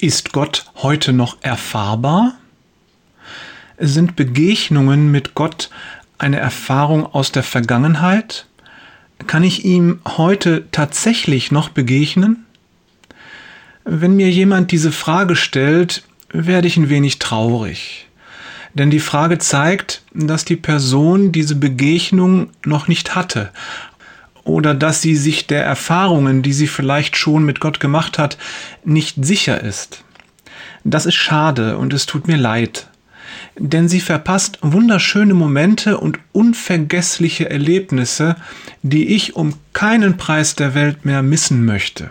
Ist Gott heute noch erfahrbar? Sind Begegnungen mit Gott eine Erfahrung aus der Vergangenheit? Kann ich ihm heute tatsächlich noch begegnen? Wenn mir jemand diese Frage stellt, werde ich ein wenig traurig. Denn die Frage zeigt, dass die Person diese Begegnung noch nicht hatte oder dass sie sich der Erfahrungen, die sie vielleicht schon mit Gott gemacht hat, nicht sicher ist. Das ist schade und es tut mir leid, denn sie verpasst wunderschöne Momente und unvergessliche Erlebnisse, die ich um keinen Preis der Welt mehr missen möchte.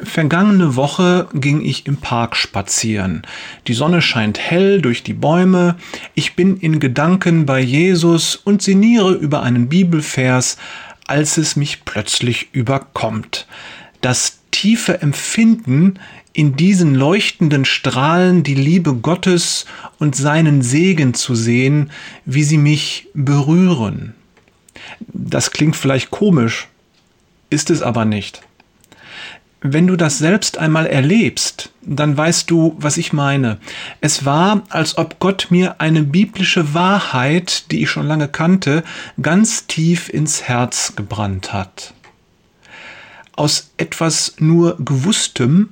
Vergangene Woche ging ich im Park spazieren. Die Sonne scheint hell durch die Bäume. Ich bin in Gedanken bei Jesus und sinniere über einen Bibelvers, als es mich plötzlich überkommt. Das tiefe Empfinden, in diesen leuchtenden Strahlen die Liebe Gottes und seinen Segen zu sehen, wie sie mich berühren. Das klingt vielleicht komisch, ist es aber nicht. Wenn du das selbst einmal erlebst, dann weißt du, was ich meine. Es war, als ob Gott mir eine biblische Wahrheit, die ich schon lange kannte, ganz tief ins Herz gebrannt hat. Aus etwas nur Gewusstem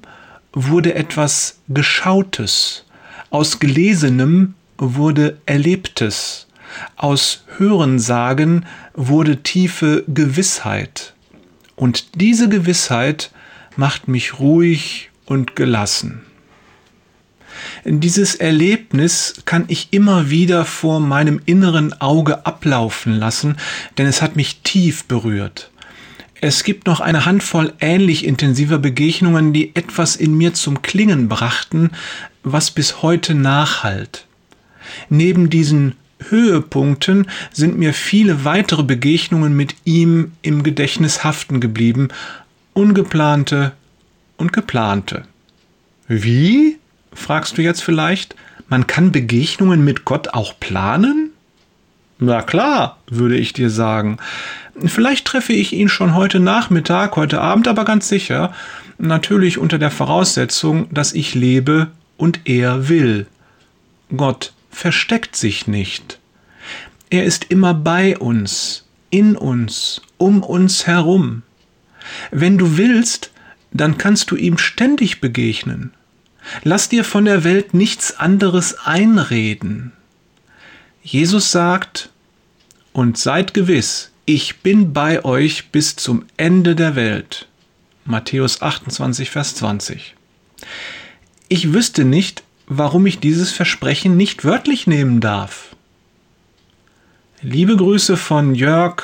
wurde etwas Geschautes, aus Gelesenem wurde Erlebtes, aus Hörensagen wurde tiefe Gewissheit. Und diese Gewissheit macht mich ruhig und gelassen. Dieses Erlebnis kann ich immer wieder vor meinem inneren Auge ablaufen lassen, denn es hat mich tief berührt. Es gibt noch eine Handvoll ähnlich intensiver Begegnungen, die etwas in mir zum Klingen brachten, was bis heute nachhalt. Neben diesen Höhepunkten sind mir viele weitere Begegnungen mit ihm im Gedächtnis haften geblieben, ungeplante und geplante. Wie? fragst du jetzt vielleicht. Man kann Begegnungen mit Gott auch planen? Na klar, würde ich dir sagen. Vielleicht treffe ich ihn schon heute Nachmittag, heute Abend aber ganz sicher. Natürlich unter der Voraussetzung, dass ich lebe und er will. Gott versteckt sich nicht. Er ist immer bei uns, in uns, um uns herum. Wenn du willst, dann kannst du ihm ständig begegnen. Lass dir von der Welt nichts anderes einreden. Jesus sagt, und seid gewiss, ich bin bei euch bis zum Ende der Welt. Matthäus 28, Vers 20. Ich wüsste nicht, warum ich dieses Versprechen nicht wörtlich nehmen darf. Liebe Grüße von Jörg,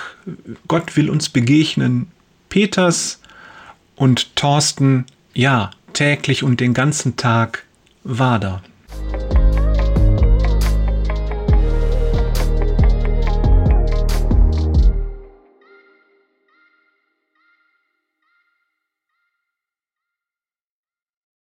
Gott will uns begegnen, Peters und Thorsten, ja, täglich und den ganzen Tag war da.